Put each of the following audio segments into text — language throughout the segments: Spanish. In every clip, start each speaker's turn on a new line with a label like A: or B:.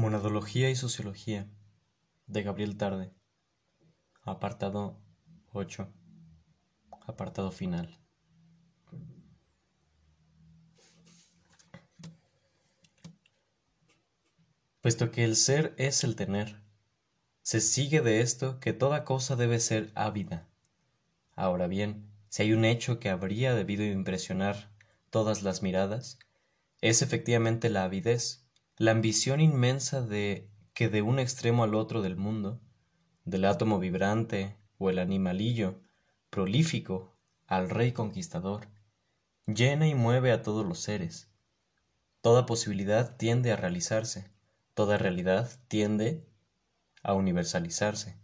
A: Monadología y Sociología de Gabriel Tarde. Apartado 8 Apartado final. Puesto que el ser es el tener, se sigue de esto que toda cosa debe ser ávida. Ahora bien, si hay un hecho que habría debido impresionar todas las miradas, es efectivamente la avidez la ambición inmensa de que de un extremo al otro del mundo, del átomo vibrante o el animalillo prolífico al rey conquistador, llena y mueve a todos los seres. Toda posibilidad tiende a realizarse, toda realidad tiende a universalizarse.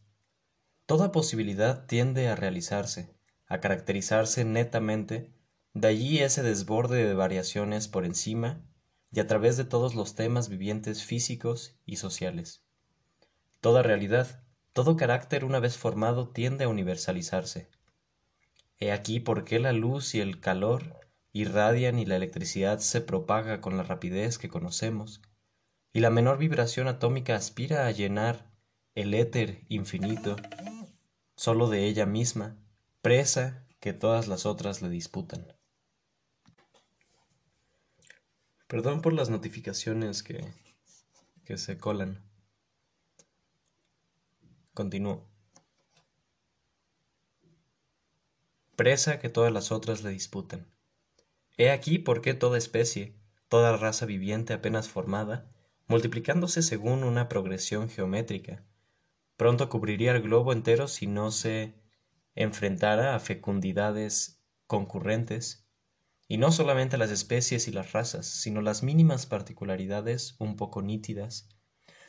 A: Toda posibilidad tiende a realizarse, a caracterizarse netamente, de allí ese desborde de variaciones por encima y a través de todos los temas vivientes físicos y sociales. Toda realidad, todo carácter una vez formado tiende a universalizarse. He aquí por qué la luz y el calor irradian y la electricidad se propaga con la rapidez que conocemos, y la menor vibración atómica aspira a llenar el éter infinito solo de ella misma, presa que todas las otras le disputan. Perdón por las notificaciones que, que se colan. Continúo. Presa que todas las otras le disputan. He aquí por qué toda especie, toda raza viviente apenas formada, multiplicándose según una progresión geométrica, pronto cubriría el globo entero si no se enfrentara a fecundidades concurrentes y no solamente las especies y las razas, sino las mínimas particularidades un poco nítidas,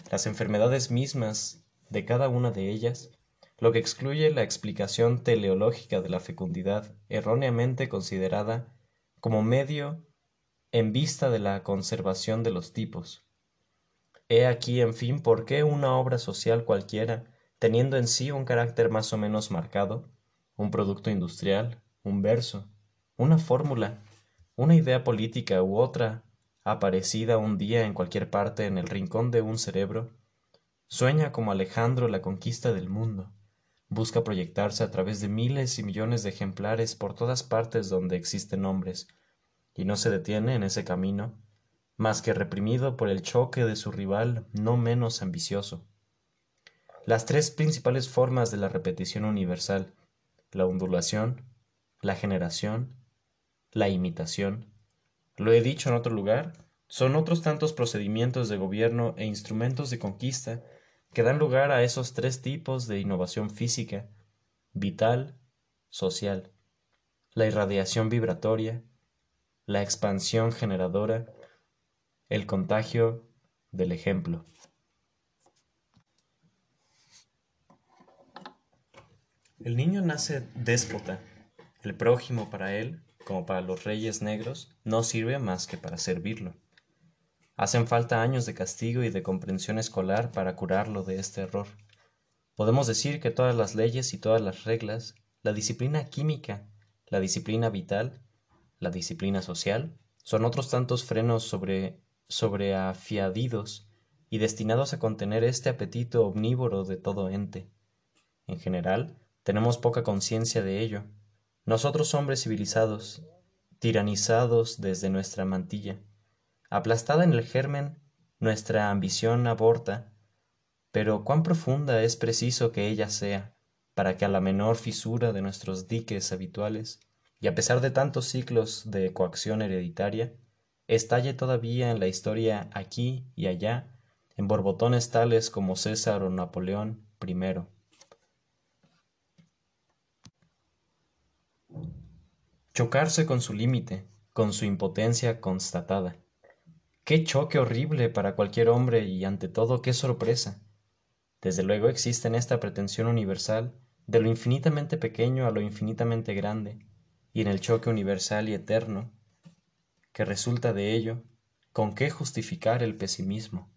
A: las enfermedades mismas de cada una de ellas, lo que excluye la explicación teleológica de la fecundidad erróneamente considerada como medio en vista de la conservación de los tipos. He aquí, en fin, por qué una obra social cualquiera, teniendo en sí un carácter más o menos marcado, un producto industrial, un verso, una fórmula, una idea política u otra, aparecida un día en cualquier parte en el rincón de un cerebro, sueña como Alejandro la conquista del mundo, busca proyectarse a través de miles y millones de ejemplares por todas partes donde existen hombres, y no se detiene en ese camino, más que reprimido por el choque de su rival no menos ambicioso. Las tres principales formas de la repetición universal, la ondulación, la generación la imitación, lo he dicho en otro lugar, son otros tantos procedimientos de gobierno e instrumentos de conquista que dan lugar a esos tres tipos de innovación física, vital, social, la irradiación vibratoria, la expansión generadora, el contagio del ejemplo. El niño nace déspota, el prójimo para él como para los reyes negros, no sirve más que para servirlo. Hacen falta años de castigo y de comprensión escolar para curarlo de este error. Podemos decir que todas las leyes y todas las reglas, la disciplina química, la disciplina vital, la disciplina social, son otros tantos frenos sobre sobreafiadidos y destinados a contener este apetito omnívoro de todo ente. En general, tenemos poca conciencia de ello, nosotros hombres civilizados, tiranizados desde nuestra mantilla, aplastada en el germen, nuestra ambición aborta, pero cuán profunda es preciso que ella sea, para que a la menor fisura de nuestros diques habituales, y a pesar de tantos ciclos de coacción hereditaria, estalle todavía en la historia aquí y allá, en borbotones tales como César o Napoleón I. chocarse con su límite, con su impotencia constatada. Qué choque horrible para cualquier hombre y ante todo qué sorpresa. Desde luego existe en esta pretensión universal de lo infinitamente pequeño a lo infinitamente grande, y en el choque universal y eterno que resulta de ello, ¿con qué justificar el pesimismo?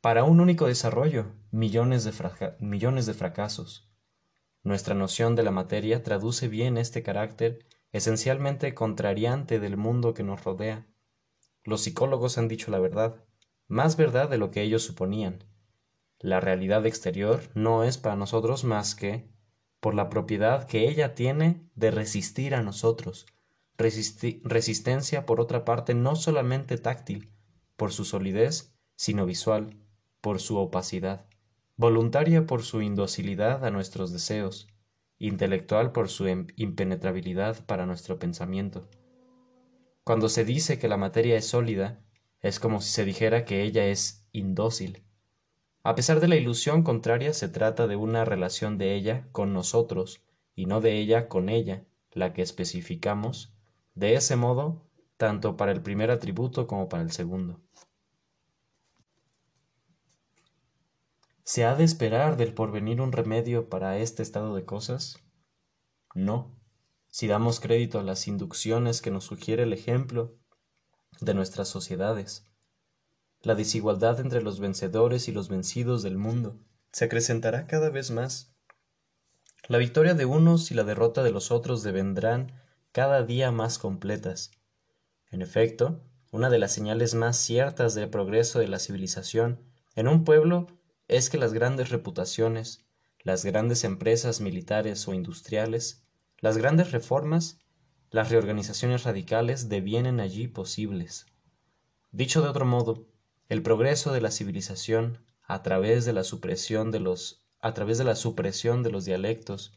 A: Para un único desarrollo, millones de, millones de fracasos, nuestra noción de la materia traduce bien este carácter esencialmente contrariante del mundo que nos rodea. Los psicólogos han dicho la verdad. más verdad de lo que ellos suponían. La realidad exterior no es para nosotros más que por la propiedad que ella tiene de resistir a nosotros, resistencia por otra parte no solamente táctil, por su solidez, sino visual, por su opacidad, voluntaria por su indocilidad a nuestros deseos, intelectual por su impenetrabilidad para nuestro pensamiento. Cuando se dice que la materia es sólida, es como si se dijera que ella es indócil. A pesar de la ilusión contraria, se trata de una relación de ella con nosotros y no de ella con ella, la que especificamos, de ese modo, tanto para el primer atributo como para el segundo. ¿Se ha de esperar del porvenir un remedio para este estado de cosas? No, si damos crédito a las inducciones que nos sugiere el ejemplo de nuestras sociedades. La desigualdad entre los vencedores y los vencidos del mundo se acrecentará cada vez más. La victoria de unos y la derrota de los otros devendrán cada día más completas. En efecto, una de las señales más ciertas del progreso de la civilización en un pueblo es que las grandes reputaciones, las grandes empresas militares o industriales, las grandes reformas, las reorganizaciones radicales devienen allí posibles. Dicho de otro modo, el progreso de la civilización a través de la supresión de los a través de la supresión de los dialectos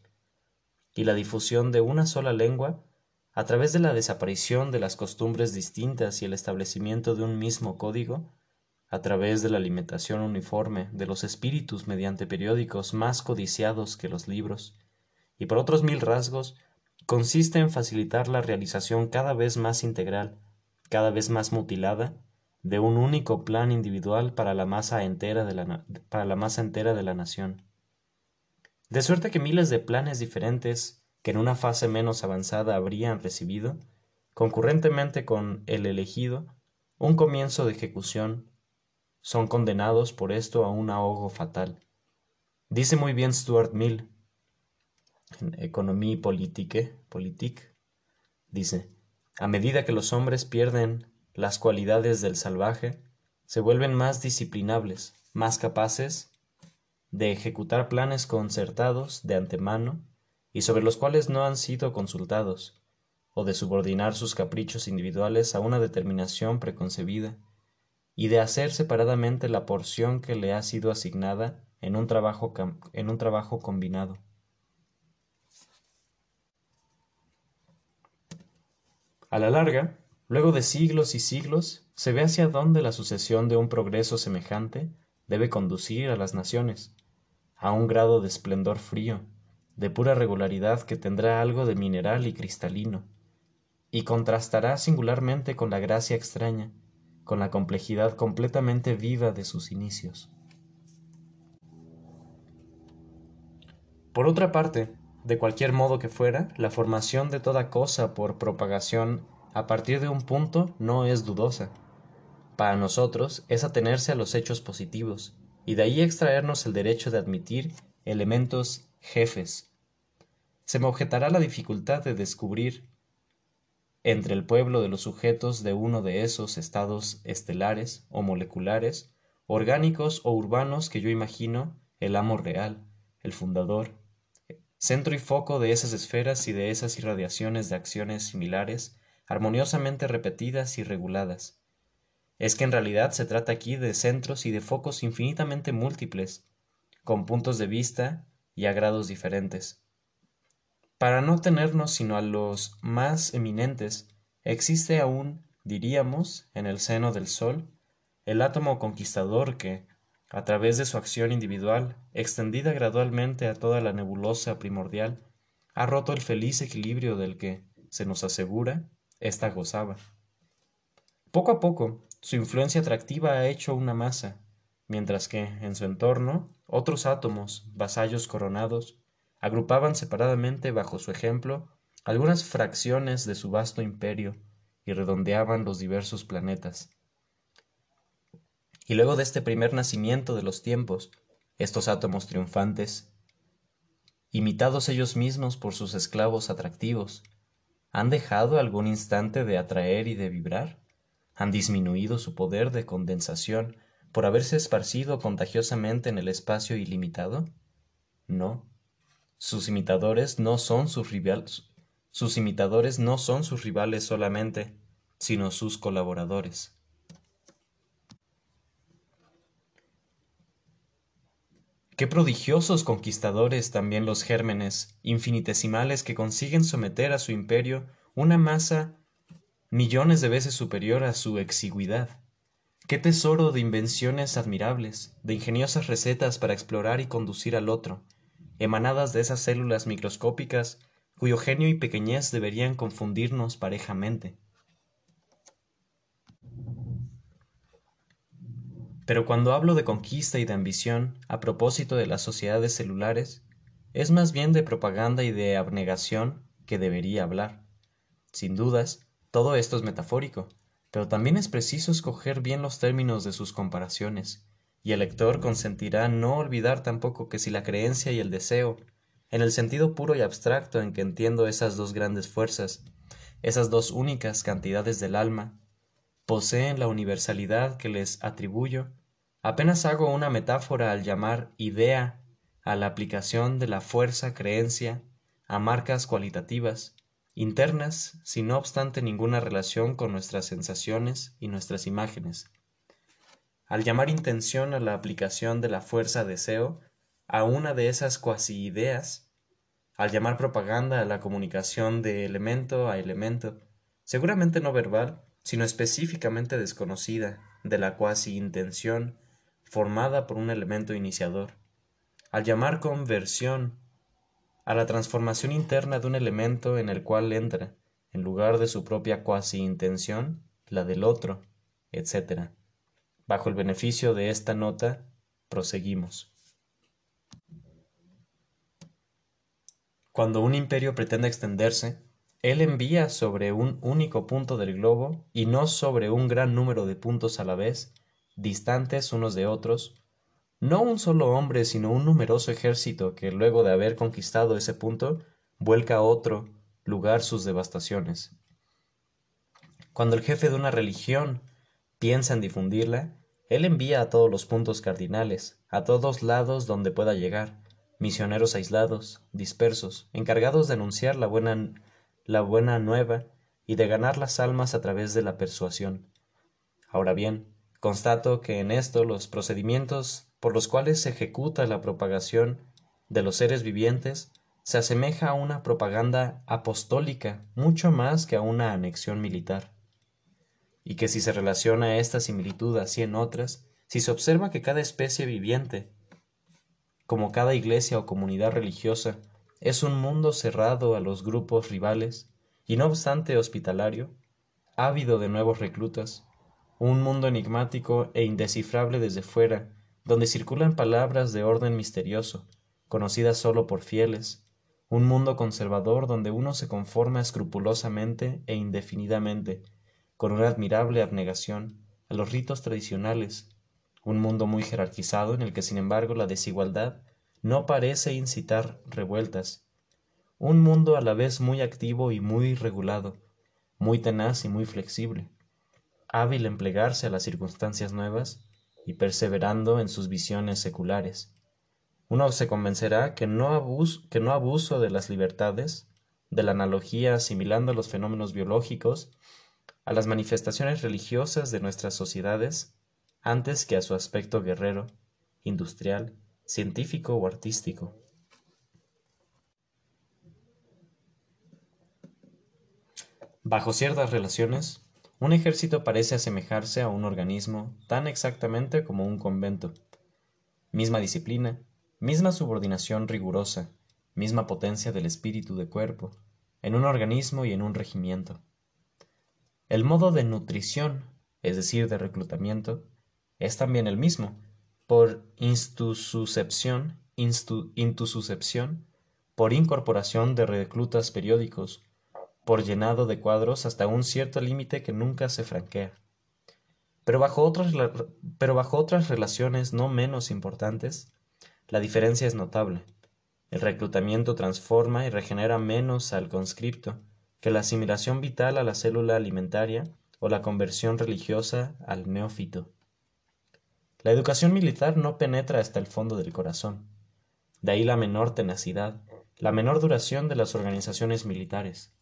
A: y la difusión de una sola lengua, a través de la desaparición de las costumbres distintas y el establecimiento de un mismo código, a través de la alimentación uniforme de los espíritus mediante periódicos más codiciados que los libros, y por otros mil rasgos, consiste en facilitar la realización cada vez más integral, cada vez más mutilada, de un único plan individual para la masa entera de la, para la masa entera de la nación. De suerte que miles de planes diferentes que en una fase menos avanzada habrían recibido, concurrentemente con el elegido, un comienzo de ejecución son condenados por esto a un ahogo fatal. Dice muy bien Stuart Mill en Economie Politique, Politique, dice, a medida que los hombres pierden las cualidades del salvaje, se vuelven más disciplinables, más capaces de ejecutar planes concertados de antemano y sobre los cuales no han sido consultados, o de subordinar sus caprichos individuales a una determinación preconcebida y de hacer separadamente la porción que le ha sido asignada en un trabajo, en un trabajo combinado. A la larga, luego de siglos y siglos, se ve hacia dónde la sucesión de un progreso semejante debe conducir a las naciones, a un grado de esplendor frío, de pura regularidad que tendrá algo de mineral y cristalino, y contrastará singularmente con la gracia extraña, con la complejidad completamente viva de sus inicios. Por otra parte, de cualquier modo que fuera, la formación de toda cosa por propagación a partir de un punto no es dudosa. Para nosotros es atenerse a los hechos positivos, y de ahí extraernos el derecho de admitir elementos jefes. Se me objetará la dificultad de descubrir entre el pueblo de los sujetos de uno de esos estados estelares o moleculares, orgánicos o urbanos que yo imagino el amo real, el fundador, centro y foco de esas esferas y de esas irradiaciones de acciones similares, armoniosamente repetidas y reguladas. Es que en realidad se trata aquí de centros y de focos infinitamente múltiples, con puntos de vista y a grados diferentes. Para no tenernos sino a los más eminentes, existe aún, diríamos, en el seno del Sol, el átomo conquistador que, a través de su acción individual, extendida gradualmente a toda la nebulosa primordial, ha roto el feliz equilibrio del que, se nos asegura, ésta gozaba. Poco a poco, su influencia atractiva ha hecho una masa, mientras que, en su entorno, otros átomos, vasallos coronados, agrupaban separadamente bajo su ejemplo algunas fracciones de su vasto imperio y redondeaban los diversos planetas. Y luego de este primer nacimiento de los tiempos, estos átomos triunfantes, imitados ellos mismos por sus esclavos atractivos, ¿han dejado algún instante de atraer y de vibrar? ¿Han disminuido su poder de condensación por haberse esparcido contagiosamente en el espacio ilimitado? No. Sus imitadores no son sus rivales, sus imitadores no son sus rivales solamente, sino sus colaboradores. Qué prodigiosos conquistadores también los gérmenes, infinitesimales que consiguen someter a su imperio una masa millones de veces superior a su exigüidad. Qué tesoro de invenciones admirables, de ingeniosas recetas para explorar y conducir al otro, emanadas de esas células microscópicas cuyo genio y pequeñez deberían confundirnos parejamente. Pero cuando hablo de conquista y de ambición, a propósito de las sociedades celulares, es más bien de propaganda y de abnegación que debería hablar. Sin dudas, todo esto es metafórico, pero también es preciso escoger bien los términos de sus comparaciones, y el lector consentirá no olvidar tampoco que si la creencia y el deseo, en el sentido puro y abstracto en que entiendo esas dos grandes fuerzas, esas dos únicas cantidades del alma, poseen la universalidad que les atribuyo, apenas hago una metáfora al llamar idea a la aplicación de la fuerza creencia a marcas cualitativas, internas, sin no obstante ninguna relación con nuestras sensaciones y nuestras imágenes. Al llamar intención a la aplicación de la fuerza deseo a una de esas cuasi ideas, al llamar propaganda a la comunicación de elemento a elemento, seguramente no verbal, sino específicamente desconocida, de la cuasi intención formada por un elemento iniciador. Al llamar conversión a la transformación interna de un elemento en el cual entra, en lugar de su propia cuasi intención, la del otro, etc. Bajo el beneficio de esta nota, proseguimos. Cuando un imperio pretende extenderse, él envía sobre un único punto del globo y no sobre un gran número de puntos a la vez, distantes unos de otros, no un solo hombre, sino un numeroso ejército que luego de haber conquistado ese punto, vuelca a otro lugar sus devastaciones. Cuando el jefe de una religión piensa en difundirla, él envía a todos los puntos cardinales, a todos lados donde pueda llegar, misioneros aislados, dispersos, encargados de anunciar la buena la buena nueva y de ganar las almas a través de la persuasión. Ahora bien, constato que en esto los procedimientos por los cuales se ejecuta la propagación de los seres vivientes se asemeja a una propaganda apostólica mucho más que a una anexión militar. Y que si se relaciona esta similitud así en otras, si se observa que cada especie viviente, como cada iglesia o comunidad religiosa, es un mundo cerrado a los grupos rivales, y no obstante hospitalario, ávido de nuevos reclutas, un mundo enigmático e indescifrable desde fuera, donde circulan palabras de orden misterioso, conocidas sólo por fieles, un mundo conservador donde uno se conforma escrupulosamente e indefinidamente, con una admirable abnegación, a los ritos tradicionales, un mundo muy jerarquizado en el que sin embargo la desigualdad no parece incitar revueltas. Un mundo a la vez muy activo y muy regulado, muy tenaz y muy flexible, hábil en plegarse a las circunstancias nuevas y perseverando en sus visiones seculares. Uno se convencerá que no, abuso, que no abuso de las libertades, de la analogía asimilando los fenómenos biológicos a las manifestaciones religiosas de nuestras sociedades antes que a su aspecto guerrero, industrial científico o artístico. Bajo ciertas relaciones, un ejército parece asemejarse a un organismo tan exactamente como un convento. Misma disciplina, misma subordinación rigurosa, misma potencia del espíritu de cuerpo, en un organismo y en un regimiento. El modo de nutrición, es decir, de reclutamiento, es también el mismo, por intususcepción, por incorporación de reclutas periódicos, por llenado de cuadros hasta un cierto límite que nunca se franquea. Pero bajo, pero bajo otras relaciones no menos importantes, la diferencia es notable. El reclutamiento transforma y regenera menos al conscripto que la asimilación vital a la célula alimentaria o la conversión religiosa al neófito. La educación militar no penetra hasta el fondo del corazón. De ahí la menor tenacidad, la menor duración de las organizaciones militares.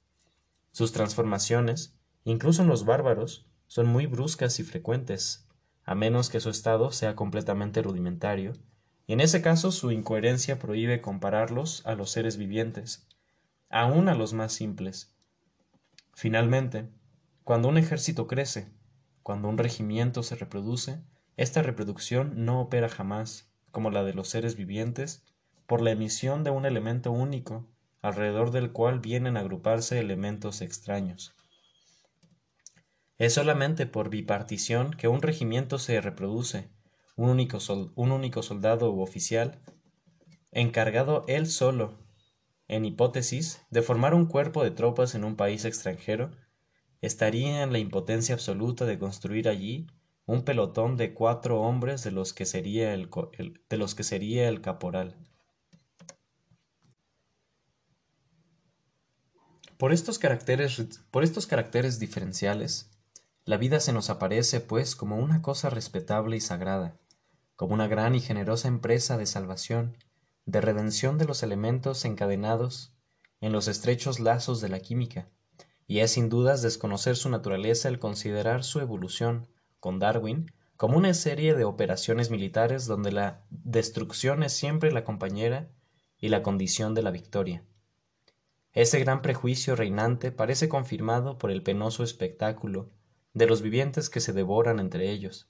A: Sus transformaciones, incluso en los bárbaros, son muy bruscas y frecuentes, a menos que su estado sea completamente rudimentario, y en ese caso su incoherencia prohíbe compararlos a los seres vivientes, aun a los más simples. Finalmente, cuando un ejército crece, cuando un regimiento se reproduce, esta reproducción no opera jamás, como la de los seres vivientes, por la emisión de un elemento único, alrededor del cual vienen a agruparse elementos extraños. Es solamente por bipartición que un regimiento se reproduce, un único, un único soldado u oficial, encargado él solo, en hipótesis, de formar un cuerpo de tropas en un país extranjero, estaría en la impotencia absoluta de construir allí un pelotón de cuatro hombres de los que sería el, de los que sería el caporal. Por estos, caracteres, por estos caracteres diferenciales, la vida se nos aparece, pues, como una cosa respetable y sagrada, como una gran y generosa empresa de salvación, de redención de los elementos encadenados en los estrechos lazos de la química, y es sin dudas desconocer su naturaleza el considerar su evolución, con Darwin como una serie de operaciones militares donde la destrucción es siempre la compañera y la condición de la victoria. Ese gran prejuicio reinante parece confirmado por el penoso espectáculo de los vivientes que se devoran entre ellos.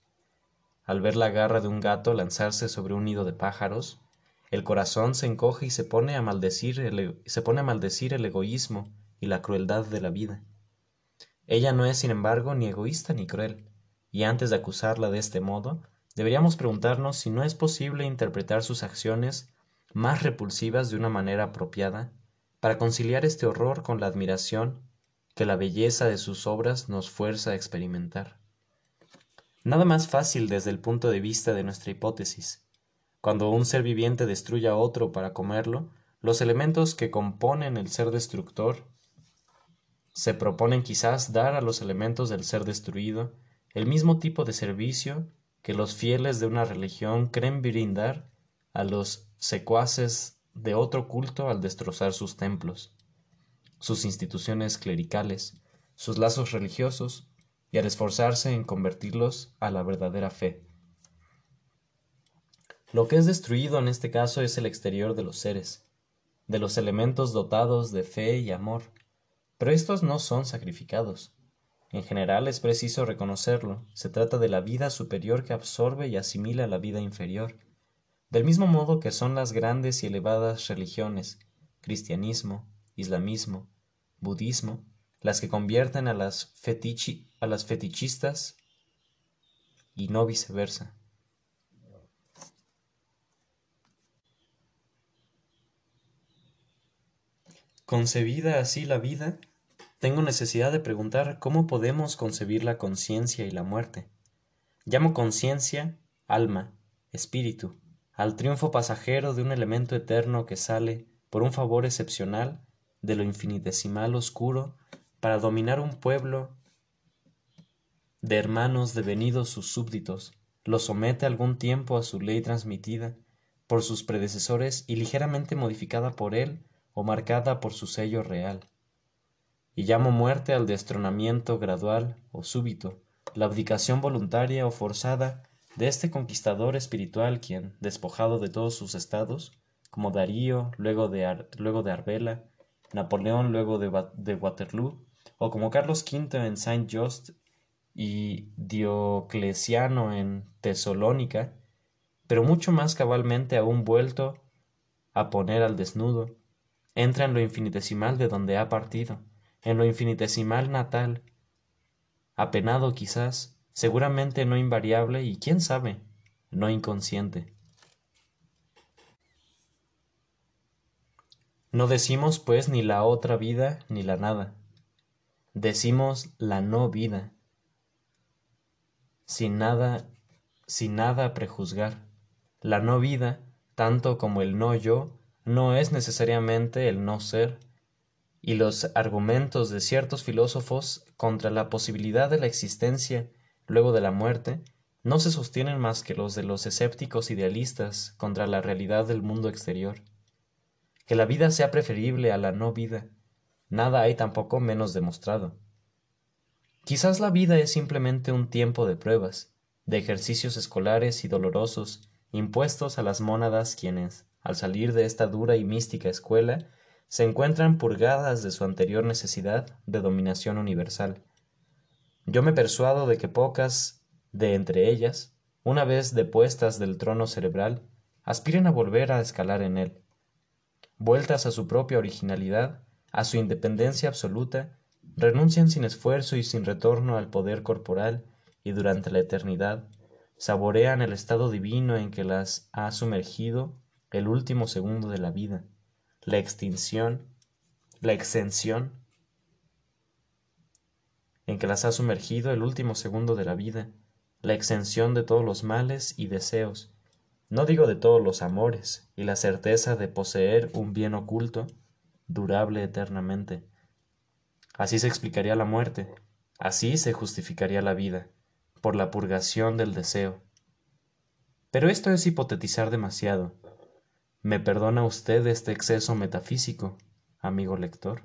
A: Al ver la garra de un gato lanzarse sobre un nido de pájaros, el corazón se encoge y se pone a maldecir el, egoísmo y la crueldad de la vida. Ella no es, sin embargo, ni egoísta ni cruel y antes de acusarla de este modo, deberíamos preguntarnos si no es posible interpretar sus acciones más repulsivas de una manera apropiada para conciliar este horror con la admiración que la belleza de sus obras nos fuerza a experimentar. Nada más fácil desde el punto de vista de nuestra hipótesis. Cuando un ser viviente destruye a otro para comerlo, los elementos que componen el ser destructor se proponen quizás dar a los elementos del ser destruido el mismo tipo de servicio que los fieles de una religión creen brindar a los secuaces de otro culto al destrozar sus templos, sus instituciones clericales, sus lazos religiosos y al esforzarse en convertirlos a la verdadera fe. Lo que es destruido en este caso es el exterior de los seres, de los elementos dotados de fe y amor, pero estos no son sacrificados, en general es preciso reconocerlo, se trata de la vida superior que absorbe y asimila la vida inferior, del mismo modo que son las grandes y elevadas religiones, cristianismo, islamismo, budismo, las que convierten a las, a las fetichistas y no viceversa. Concebida así la vida, tengo necesidad de preguntar cómo podemos concebir la conciencia y la muerte. Llamo conciencia, alma, espíritu, al triunfo pasajero de un elemento eterno que sale, por un favor excepcional, de lo infinitesimal oscuro, para dominar un pueblo de hermanos devenidos sus súbditos, lo somete algún tiempo a su ley transmitida por sus predecesores y ligeramente modificada por él o marcada por su sello real. Y llamo muerte al destronamiento gradual o súbito, la abdicación voluntaria o forzada de este conquistador espiritual quien, despojado de todos sus estados, como Darío luego de, luego de Arbela, Napoleón luego de, de Waterloo, o como Carlos V en Saint-Just y Diocleciano en Tesalónica, pero mucho más cabalmente aún vuelto a poner al desnudo, entra en lo infinitesimal de donde ha partido, en lo infinitesimal natal, apenado quizás, seguramente no invariable y quién sabe, no inconsciente. No decimos pues ni la otra vida ni la nada, decimos la no vida, sin nada, sin nada prejuzgar. La no vida, tanto como el no yo, no es necesariamente el no ser, y los argumentos de ciertos filósofos contra la posibilidad de la existencia luego de la muerte no se sostienen más que los de los escépticos idealistas contra la realidad del mundo exterior. Que la vida sea preferible a la no vida, nada hay tampoco menos demostrado. Quizás la vida es simplemente un tiempo de pruebas, de ejercicios escolares y dolorosos impuestos a las mónadas quienes, al salir de esta dura y mística escuela, se encuentran purgadas de su anterior necesidad de dominación universal. Yo me persuado de que pocas de entre ellas, una vez depuestas del trono cerebral, aspiren a volver a escalar en él. Vueltas a su propia originalidad, a su independencia absoluta, renuncian sin esfuerzo y sin retorno al poder corporal y durante la eternidad saborean el estado divino en que las ha sumergido el último segundo de la vida la extinción, la exención en que las ha sumergido el último segundo de la vida, la exención de todos los males y deseos, no digo de todos los amores, y la certeza de poseer un bien oculto, durable eternamente. Así se explicaría la muerte, así se justificaría la vida, por la purgación del deseo. Pero esto es hipotetizar demasiado, ¿Me perdona usted este exceso metafísico, amigo lector?